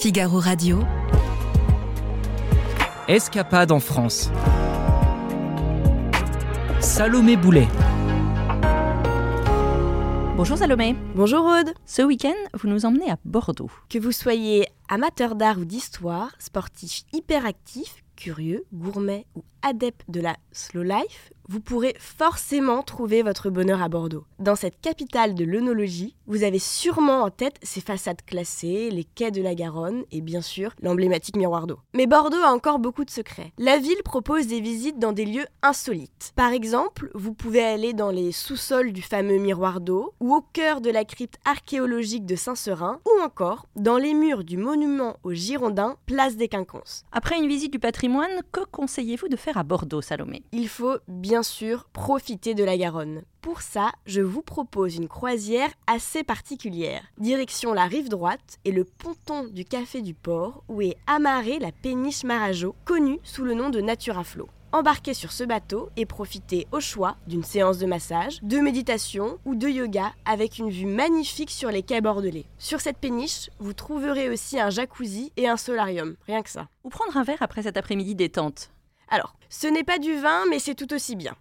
Figaro Radio. Escapade en France. Salomé Boulet. Bonjour Salomé. Bonjour Aude. Ce week-end, vous nous emmenez à Bordeaux. Que vous soyez amateur d'art ou d'histoire, sportif hyperactif, curieux, gourmet ou adepte de la slow life, vous pourrez forcément trouver votre bonheur à Bordeaux. Dans cette capitale de l'œnologie, vous avez sûrement en tête ses façades classées, les quais de la Garonne et bien sûr l'emblématique miroir d'eau. Mais Bordeaux a encore beaucoup de secrets. La ville propose des visites dans des lieux insolites. Par exemple, vous pouvez aller dans les sous-sols du fameux miroir d'eau ou au cœur de la crypte archéologique de Saint-Seurin ou encore dans les murs du monument aux Girondins, place des Quinconces. Après une visite du patrimoine, que conseillez-vous de faire à Bordeaux, Salomé Il faut bien sûr profiter de la Garonne. Pour ça, je vous propose une croisière assez particulière. Direction la rive droite et le ponton du Café du Port où est amarrée la péniche Marajo, connue sous le nom de Natura Flow. Embarquez sur ce bateau et profitez au choix d'une séance de massage, de méditation ou de yoga avec une vue magnifique sur les quais bordelais. Sur cette péniche, vous trouverez aussi un jacuzzi et un solarium, rien que ça. Ou prendre un verre après cet après-midi détente Alors, ce n'est pas du vin, mais c'est tout aussi bien.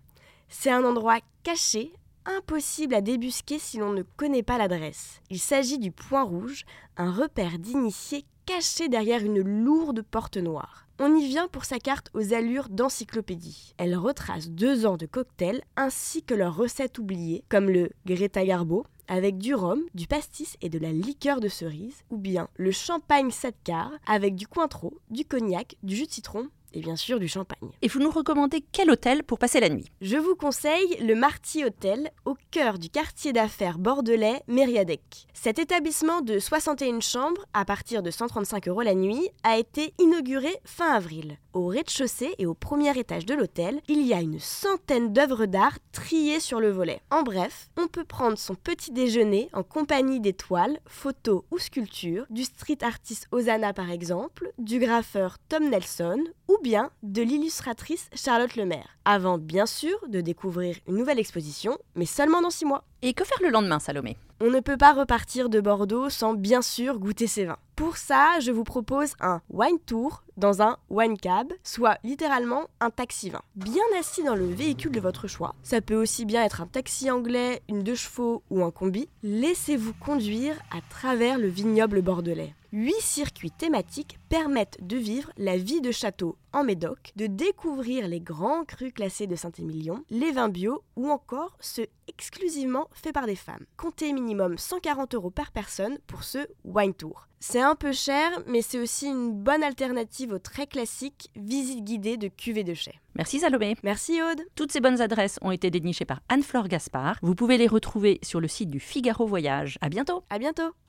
C'est un endroit caché, impossible à débusquer si l'on ne connaît pas l'adresse. Il s'agit du Point Rouge, un repère d'initiés caché derrière une lourde porte noire. On y vient pour sa carte aux allures d'encyclopédie. Elle retrace deux ans de cocktails ainsi que leurs recettes oubliées, comme le Greta Garbo, avec du rhum, du pastis et de la liqueur de cerise, ou bien le champagne 7 quarts avec du cointreau, du cognac, du jus de citron et bien sûr du champagne. Et vous nous recommandez quel hôtel pour passer la nuit? Je vous conseille le Marty Hotel au cœur du quartier d'affaires bordelais Mériadec. Cet établissement de 61 chambres à partir de 135 euros la nuit a été inauguré fin avril. Au rez-de-chaussée et au premier étage de l'hôtel, il y a une centaine d'œuvres d'art triées sur le volet. En bref, on peut prendre son petit déjeuner en compagnie d'étoiles, photos ou sculptures, du street artiste Osana par exemple, du graffeur Tom Nelson ou bien de l'illustratrice Charlotte Lemaire, avant bien sûr de découvrir une nouvelle exposition, mais seulement dans 6 mois. Et que faire le lendemain, Salomé? On ne peut pas repartir de Bordeaux sans bien sûr goûter ses vins. Pour ça, je vous propose un wine tour dans un wine cab, soit littéralement un taxi vin. Bien assis dans le véhicule de votre choix, ça peut aussi bien être un taxi anglais, une deux chevaux ou un combi, laissez-vous conduire à travers le vignoble bordelais. Huit circuits thématiques permettent de vivre la vie de château en Médoc, de découvrir les grands crus classés de Saint-Émilion, les vins bio ou encore ceux exclusivement faits par des femmes. Comptez minimum 140 euros par personne pour ce wine tour. C'est un peu cher, mais c'est aussi une bonne alternative au très classique visite guidée de cuvée de chais. Merci Salomé. Merci Aude. Toutes ces bonnes adresses ont été dénichées par Anne-Flore Gaspard. Vous pouvez les retrouver sur le site du Figaro Voyage. À bientôt. À bientôt.